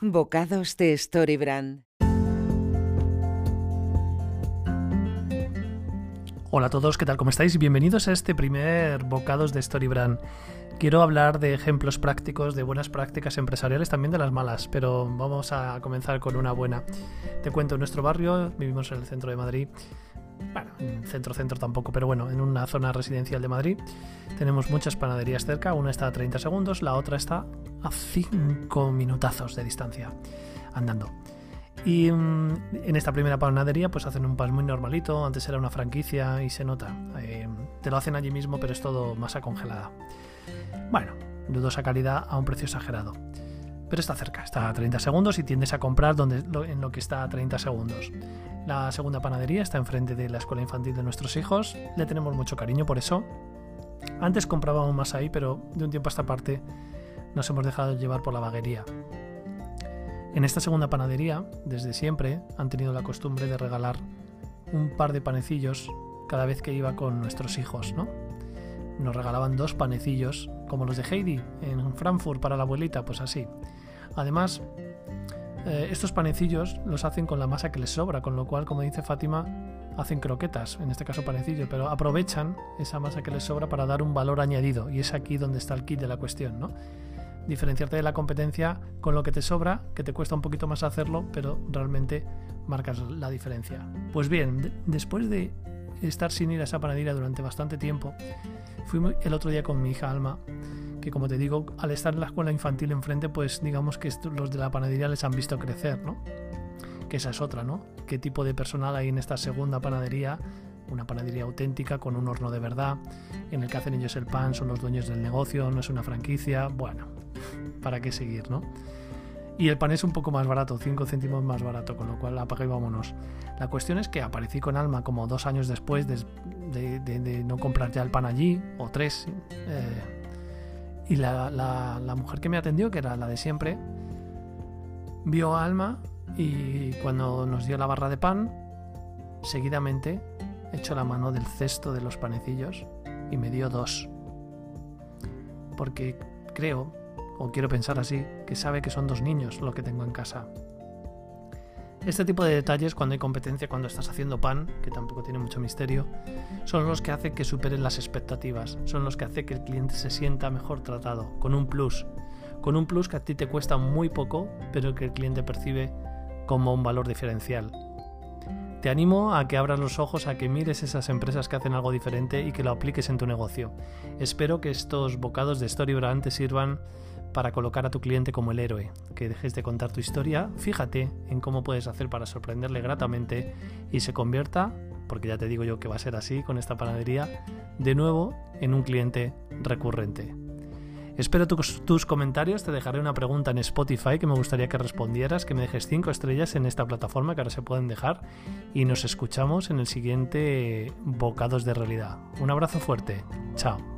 Bocados de Storybrand. Hola a todos, ¿qué tal? ¿Cómo estáis? Bienvenidos a este primer Bocados de Storybrand. Quiero hablar de ejemplos prácticos, de buenas prácticas empresariales, también de las malas, pero vamos a comenzar con una buena. Te cuento, en nuestro barrio, vivimos en el centro de Madrid, bueno, centro-centro tampoco, pero bueno, en una zona residencial de Madrid. Tenemos muchas panaderías cerca, una está a 30 segundos, la otra está a 5 minutazos de distancia, andando. Y mm, en esta primera panadería pues hacen un pan muy normalito, antes era una franquicia y se nota. Eh, te lo hacen allí mismo, pero es todo masa congelada. Bueno, dudosa calidad a un precio exagerado pero está cerca, está a 30 segundos y tiendes a comprar donde, en lo que está a 30 segundos. La segunda panadería está enfrente de la escuela infantil de nuestros hijos, le tenemos mucho cariño por eso. Antes comprábamos más ahí, pero de un tiempo a esta parte nos hemos dejado llevar por la vaguería. En esta segunda panadería, desde siempre, han tenido la costumbre de regalar un par de panecillos cada vez que iba con nuestros hijos, ¿no? Nos regalaban dos panecillos, como los de Heidi en Frankfurt para la abuelita, pues así. Además, eh, estos panecillos los hacen con la masa que les sobra, con lo cual, como dice Fátima, hacen croquetas, en este caso panecillos, pero aprovechan esa masa que les sobra para dar un valor añadido. Y es aquí donde está el kit de la cuestión, ¿no? Diferenciarte de la competencia con lo que te sobra, que te cuesta un poquito más hacerlo, pero realmente marcas la diferencia. Pues bien, después de estar sin ir a esa panadería durante bastante tiempo, fui el otro día con mi hija Alma que como te digo, al estar en la escuela infantil enfrente, pues digamos que los de la panadería les han visto crecer, ¿no? Que esa es otra, ¿no? ¿Qué tipo de personal hay en esta segunda panadería? Una panadería auténtica con un horno de verdad, en el que hacen ellos el pan, son los dueños del negocio, no es una franquicia, bueno, ¿para qué seguir, no? Y el pan es un poco más barato, 5 céntimos más barato, con lo cual apaga y vámonos. La cuestión es que aparecí con Alma como dos años después de, no comprar ya el pan allí, o tres, eh, y la, mujer que me atendió, que era la de siempre, vio a Alma y cuando nos dio la barra de pan, seguidamente echó la mano del cesto de los panecillos y me dio dos. Porque creo, o quiero pensar así, que sabe que son dos niños lo que tengo en casa. Este tipo de detalles, cuando hay competencia, cuando estás haciendo pan, que tampoco tiene mucho misterio, son los que hacen que superen las expectativas, son los que hacen que el cliente se sienta mejor tratado, con un plus, con un plus que a ti te cuesta muy poco, pero que el cliente percibe como un valor diferencial. Te animo a que abras los ojos, a que mires esas empresas que hacen algo diferente y que lo apliques en tu negocio. Espero que estos bocados de Storybrand te sirvan para colocar a tu cliente como el héroe, que dejes de contar tu historia, fíjate en cómo puedes hacer para sorprenderle gratamente y se convierta, porque ya te digo yo que va a ser así con esta panadería, de nuevo en un cliente recurrente. Espero tus, tus, comentarios, te dejaré una pregunta en Spotify que me gustaría que respondieras, que me dejes 5 estrellas en esta plataforma que ahora se pueden dejar y nos escuchamos en el siguiente Bocados de Realidad. Un abrazo fuerte, chao.